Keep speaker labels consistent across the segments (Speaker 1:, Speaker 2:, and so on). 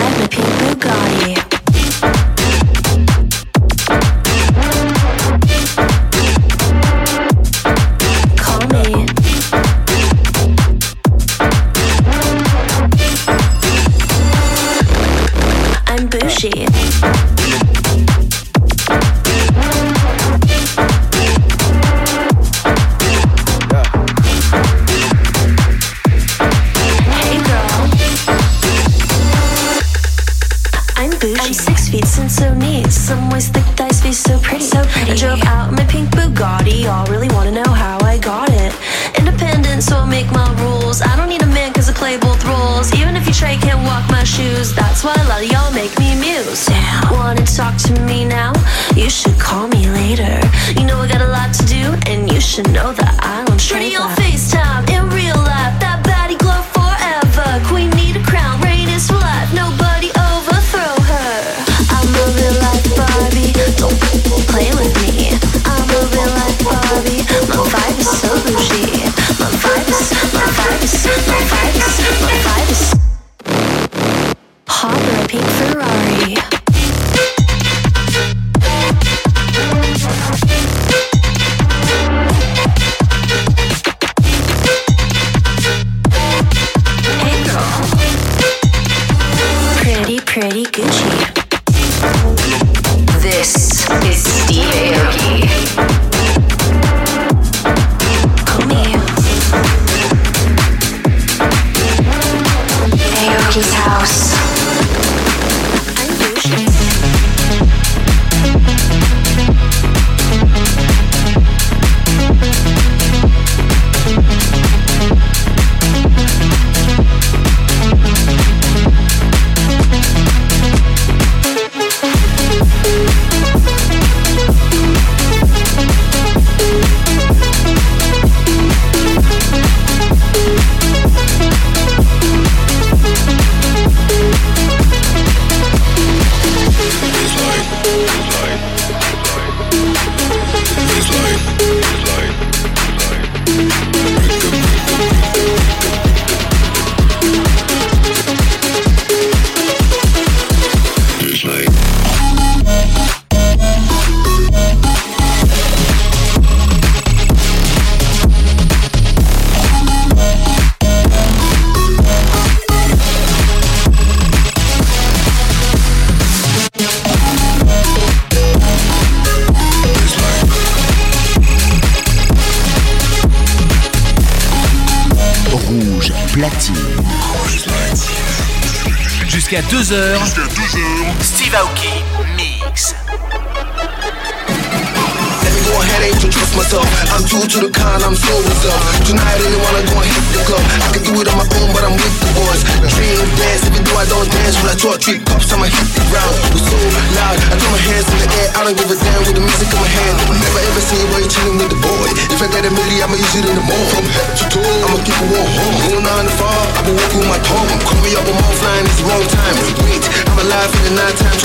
Speaker 1: like the people got you.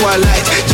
Speaker 1: twilight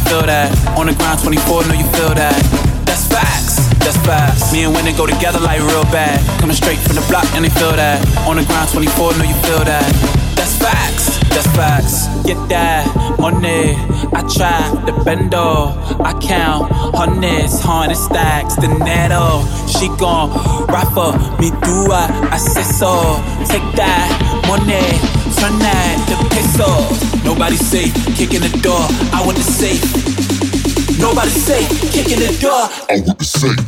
Speaker 1: you feel that. On the ground 24, know you feel that. That's facts, that's facts. Me
Speaker 2: and Winnie
Speaker 3: go together like real bad. Coming straight from the block and they feel that. On the ground 24, know you feel that. That's facts, that's facts. Get that money. I try the
Speaker 4: bendo. I count harness, harness stacks, the netto. She gon' raffle me do I, I say so. Take that money. Fernand, to piss off. Nobody safe, kicking the door. I want the safe. Nobody safe, kicking the door. I want the safe.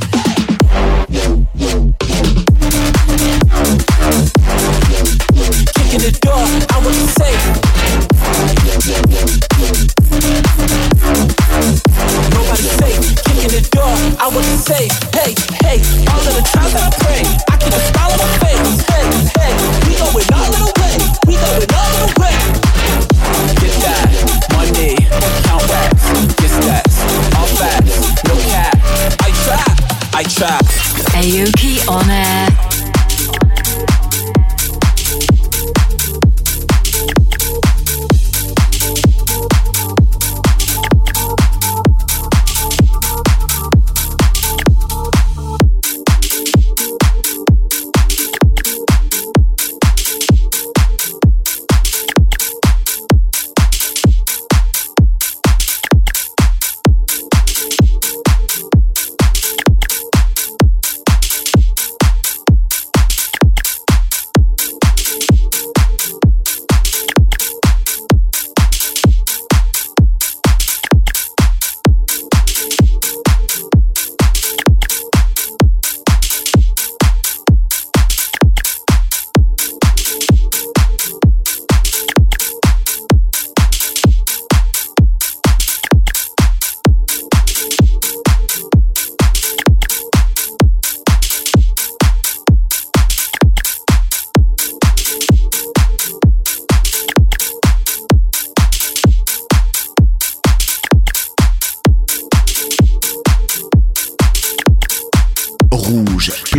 Speaker 4: Kicking the door. I want the safe. Nobody safe, kicking the door. I want the safe. Hey, hey, all of the times I pray, I can aspire. track.
Speaker 5: Aoki on air.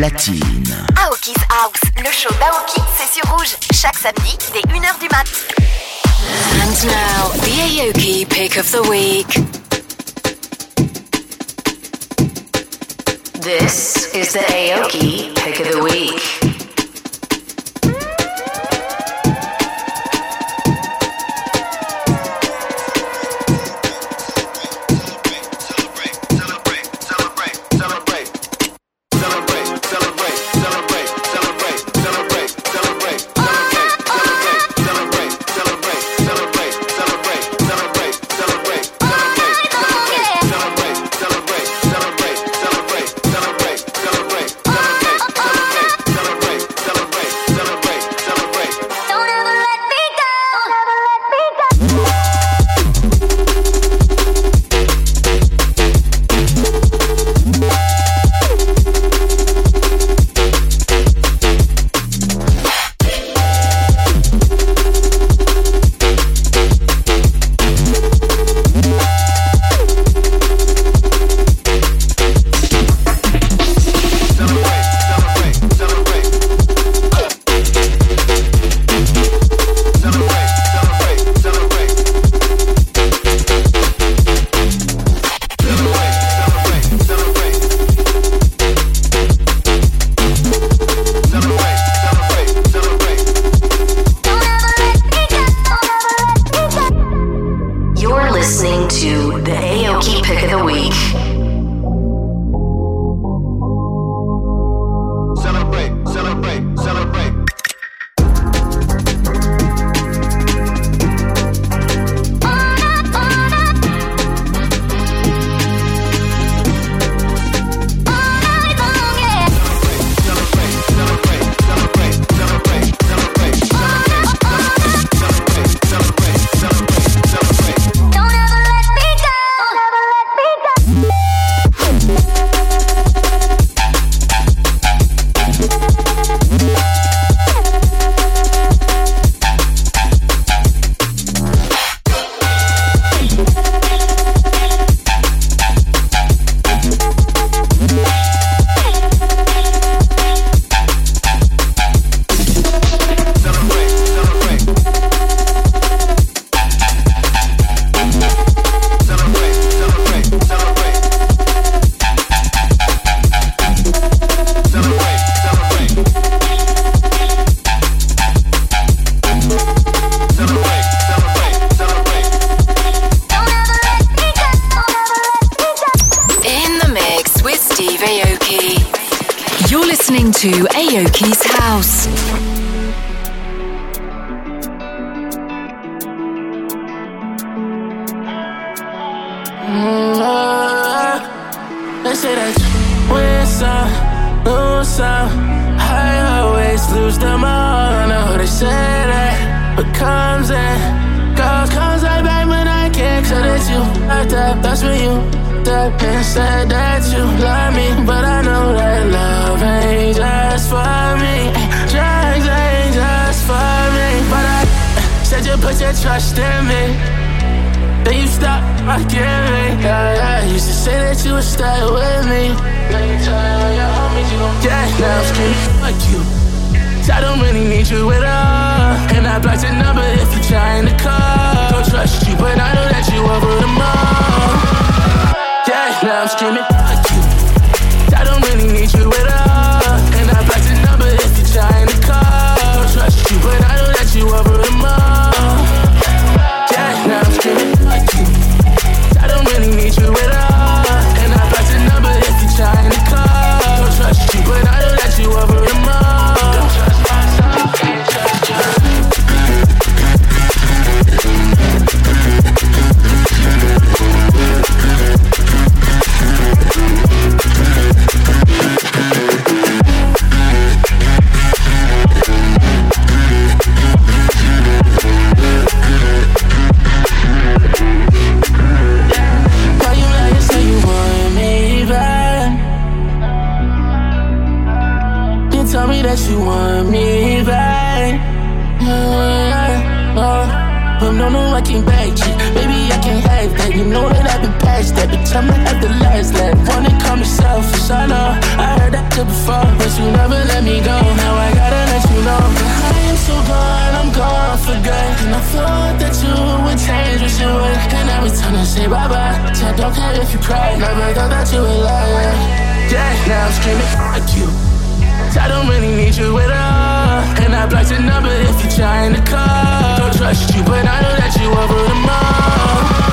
Speaker 6: Aoki's House, le show d'Aoki, c'est sur rouge. Chaque samedi, dès 1h du mat.
Speaker 5: And now, the Aoki pick of the week. This is the Aoki pick of the week.
Speaker 7: What comes and goes comes right back, but I can't tell that you like that. That's for you. That and said that you love me, but I know that love ain't just for me. Drugs ain't just for me, but I said you put your trust in me. Then you
Speaker 2: stop fucking me. Yeah, yeah. Used to say that you
Speaker 6: would stay with me. Now you're your homies, you don't get now. Fuck you.
Speaker 7: I don't really need you at all. And I blocked your number if you're trying to call. Don't trust you, but I know that you over them all. Yeah, now I'm screaming.
Speaker 5: I'ma the
Speaker 8: last laugh. Wanna call me selfish, I know. I heard that shit before, but you never let me go. Now I gotta let you know But I am so gone, I'm gone for good. And I thought that you would change what
Speaker 5: you would. And
Speaker 9: every time I say bye bye, so I don't care if you cry. Never thought that you would lie. Yeah, now I'm screaming, fuck you. I don't really need you at all. And I blocked your number if you're trying to call. Don't trust you, but I know that you over the mall.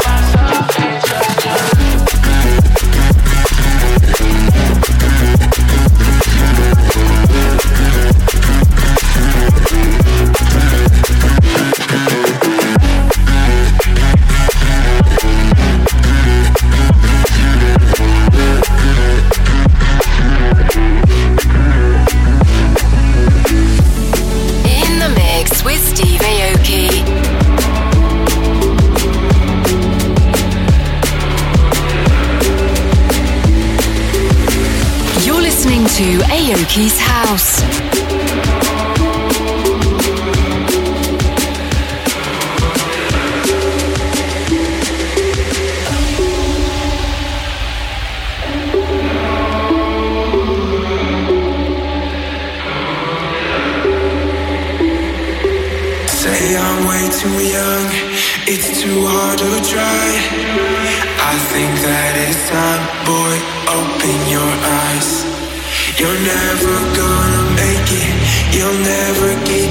Speaker 9: Aoki's House. You'll never get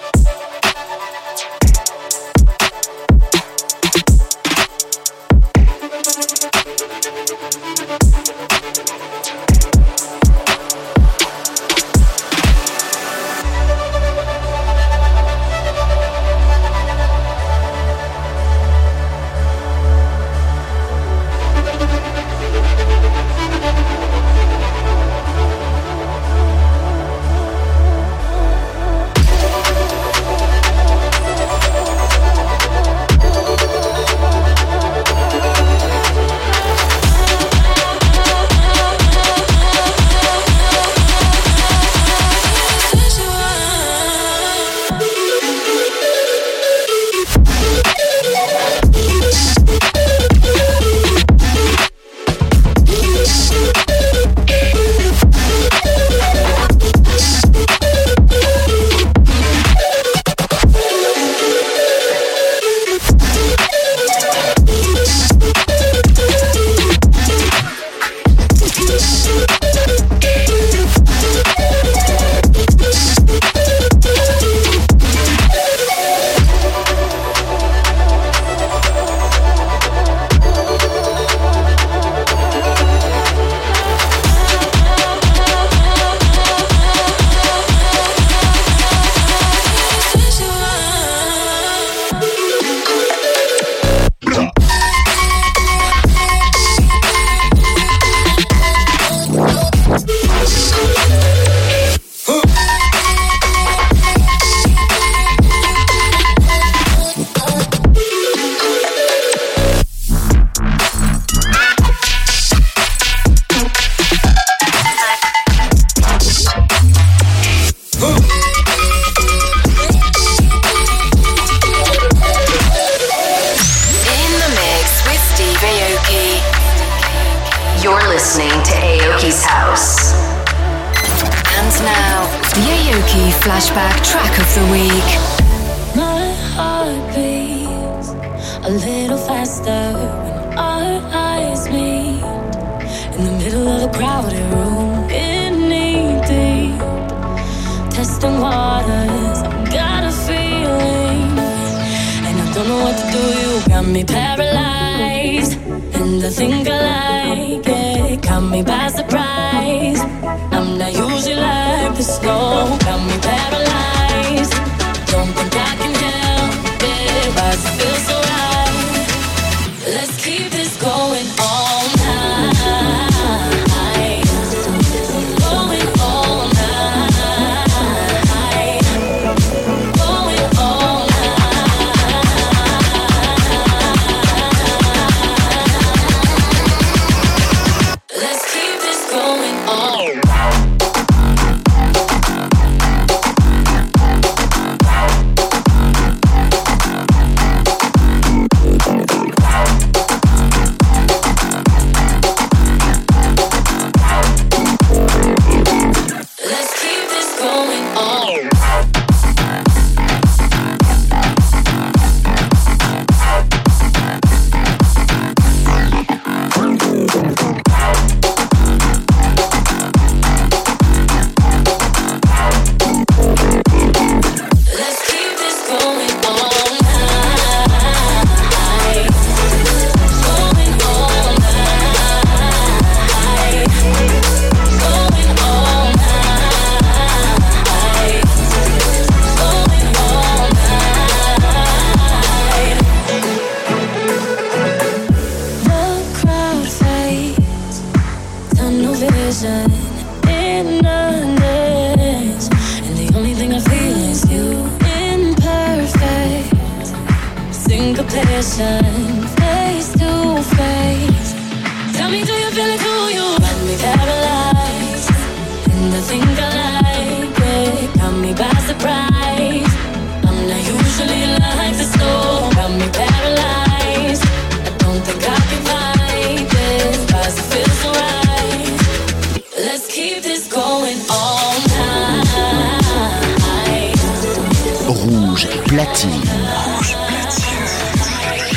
Speaker 2: platine.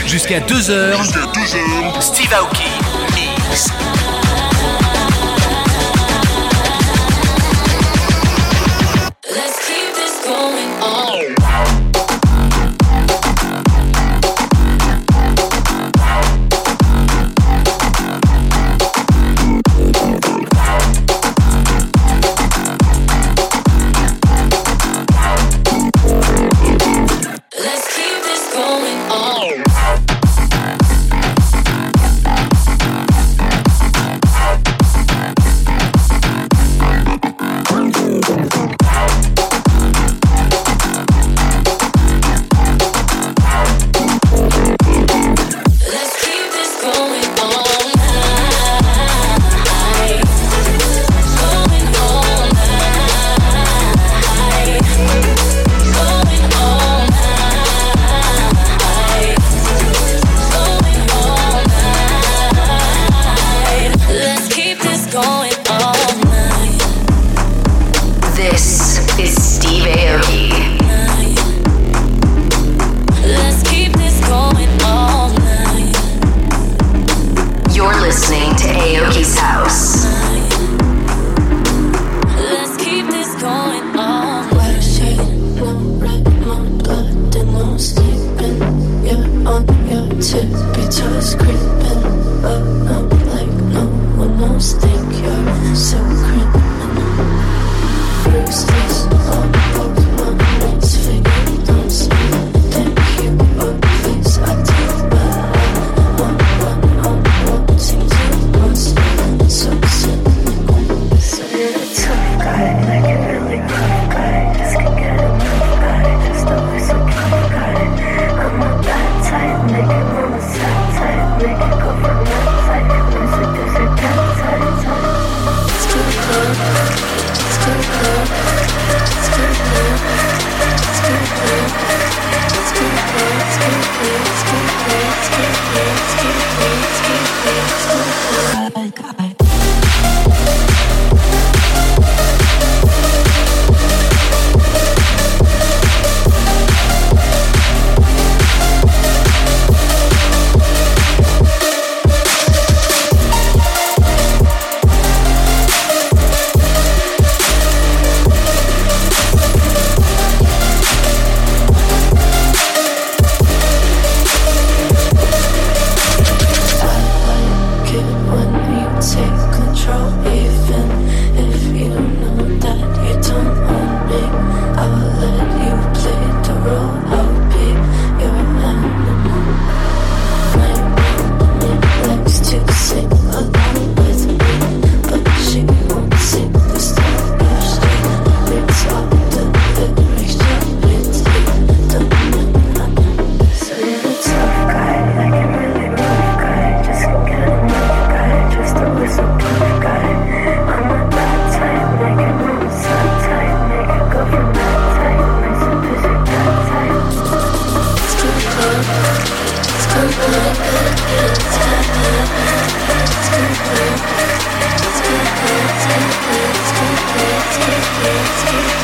Speaker 2: Jusqu'à 2 heures. Steve Aoki.
Speaker 9: Thank
Speaker 10: you.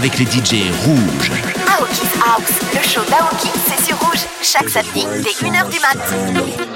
Speaker 10: avec les DJ rouges.
Speaker 8: Aoki House, le show d'Aoki, c'est sur rouge, chaque samedi dès 1h du mat.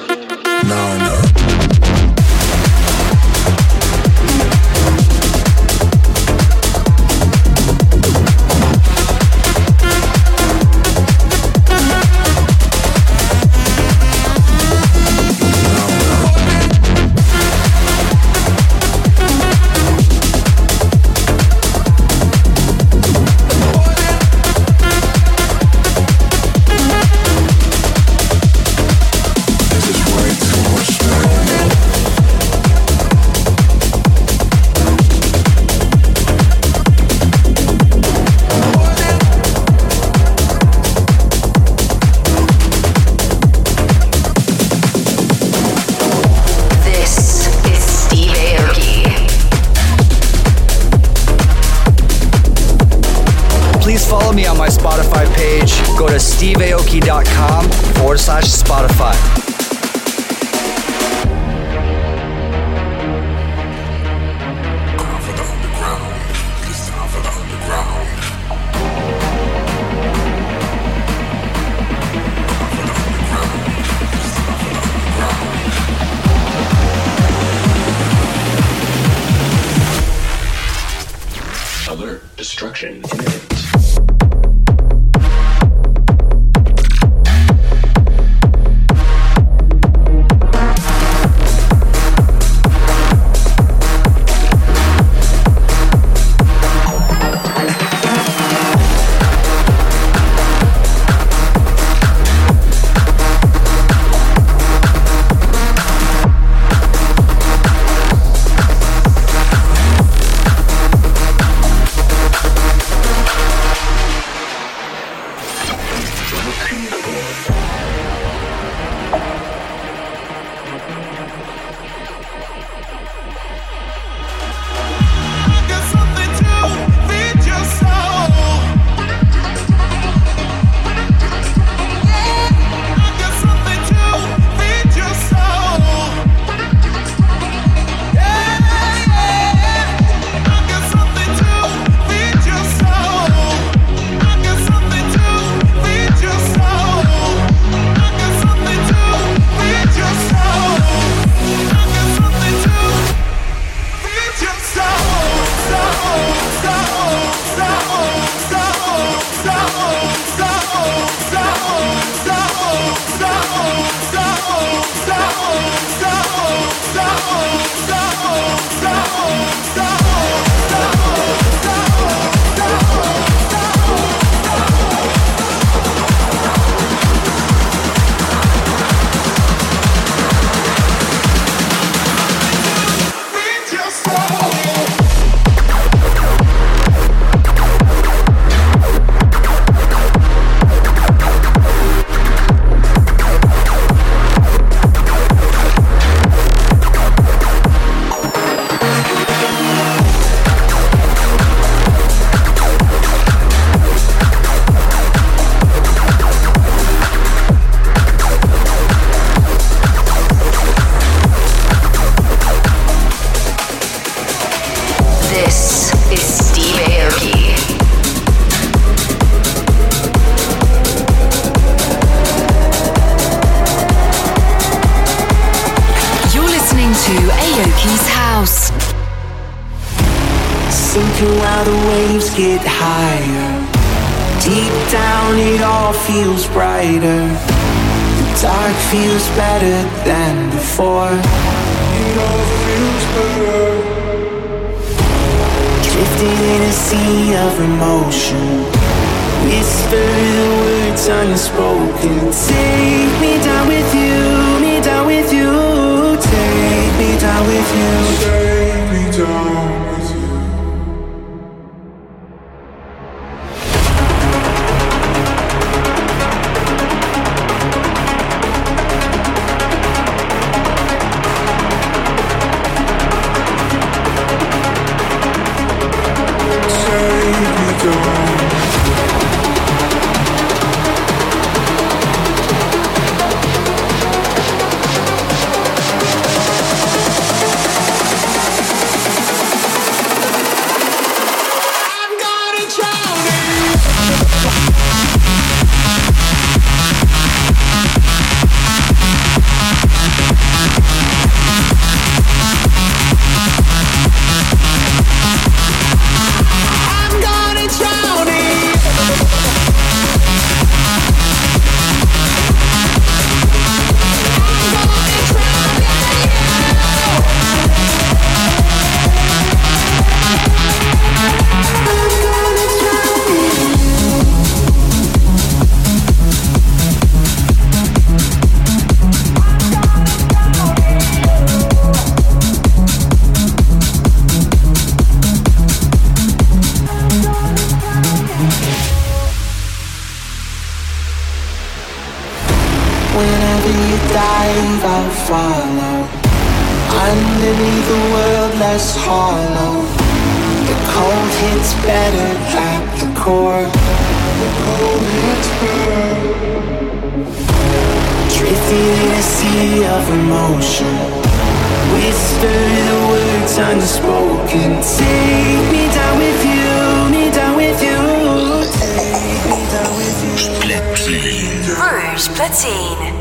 Speaker 8: with you.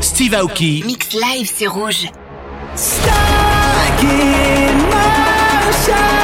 Speaker 2: Steve Aoki.
Speaker 6: Mix live, c'est rouge.
Speaker 8: Stuck in my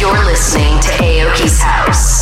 Speaker 5: You're listening to Aoki's House.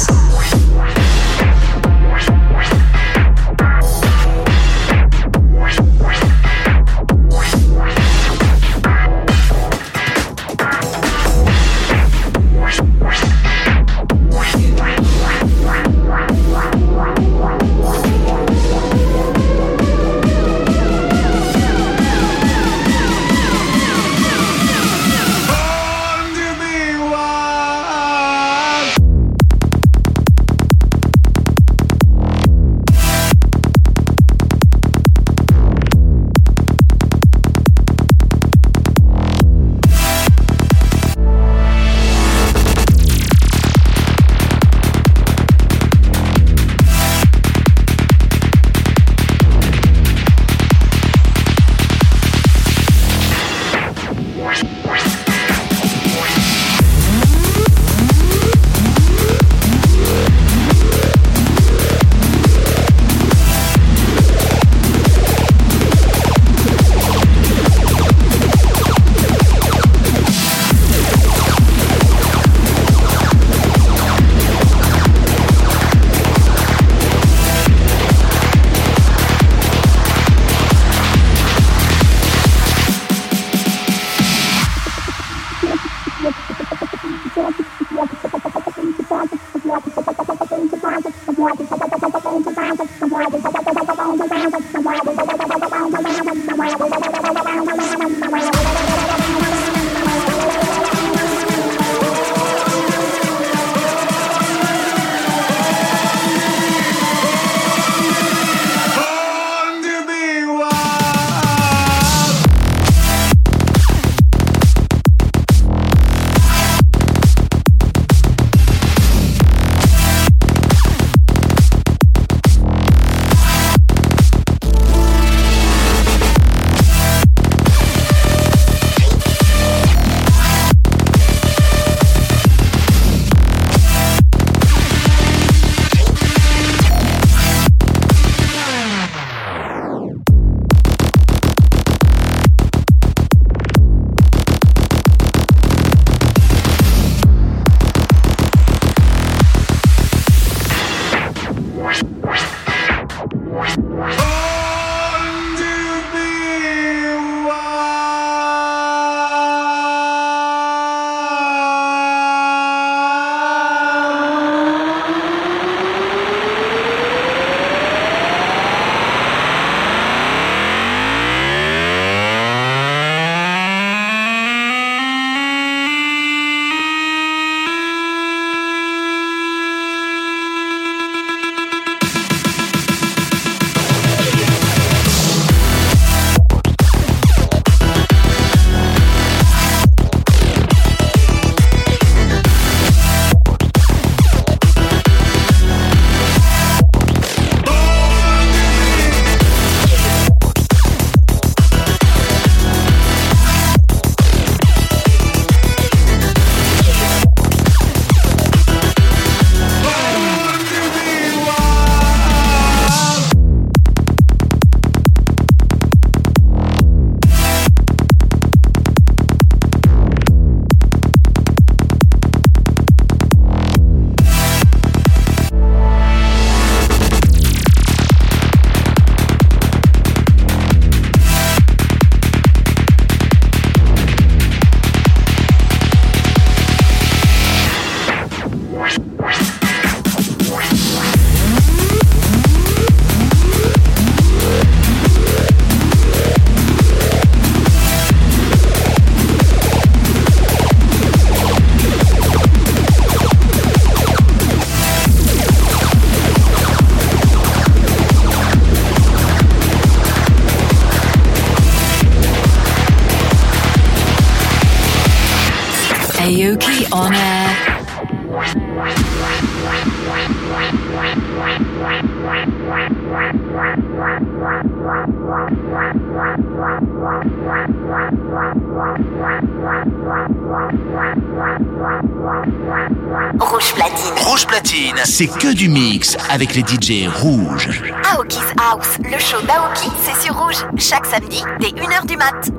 Speaker 2: c'est que du mix avec les DJ rouges.
Speaker 6: Aoki's House, le show d'Aoki, c'est sur rouge, chaque samedi dès 1h du mat.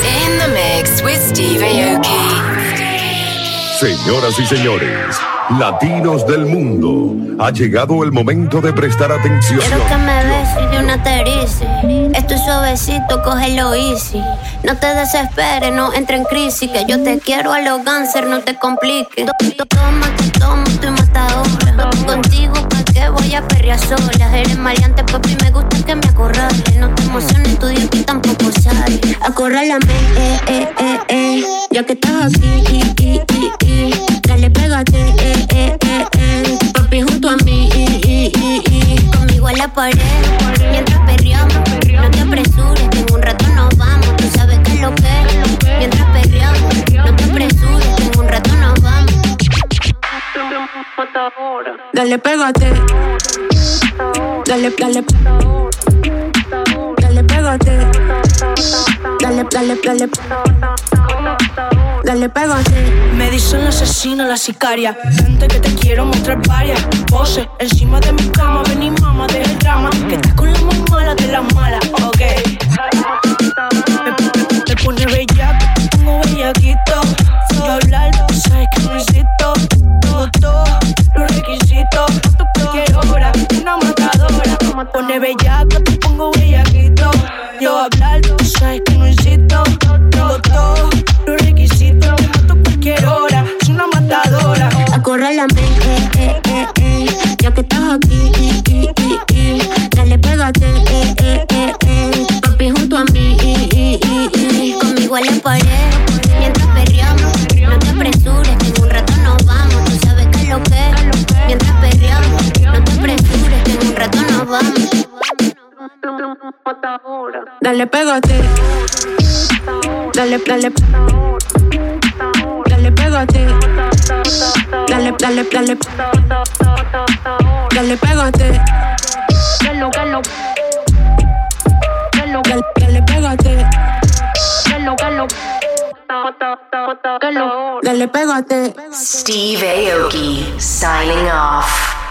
Speaker 5: In the mix with Steve Aoki.
Speaker 11: Señoras y señores, latinos del mundo, ha llegado el momento de prestar atención.
Speaker 12: Esto es suavecito, cógelo easy. No te desesperes, no entre en crisis. Que yo te quiero a los gansers, no te compliques. Toma, toma, estoy matadora. Contigo, ¿pa' qué voy a perrear sola? Eres maleante, papi, me gusta que me acorrales. No te emociones, tu dios que tampoco sale. Acorralame, eh, eh, eh, eh. Ya que estás aquí, eh, dale, pégate, eh, eh, eh, eh. Papi, junto a mí, conmigo a la pared Dale, pégate. Dale, dale. Dale, pégate. Dale, dale, dale. Dale, pégate.
Speaker 13: Me dicen la asesina, la sicaria. Gente que te quiero mostrar varias. Pose encima de mi cama. Ven y mamá, deja el drama. Que estás con la muy mala de la mala, ok. Me, me, me pone bella, pongo bellaquito. Fui a hablar, tú sabes que no lo Los requisitos, cualquier hora, una matadora. Pone bellaco, te pongo bellaquito. Yo hablar, tú sabes que no insisto. todo, los requisitos, te cualquier hora, es una matadora.
Speaker 12: Acorra la eh, eh, eh, ya que estás aquí, eh, papi junto a mí, conmigo a la pared. Dale, pégate. Dale, dale. Dale, pégate. Dale, dale, dale. Dale, pégate. Dale, Dale, pégate.
Speaker 5: Steve Aoki signing off.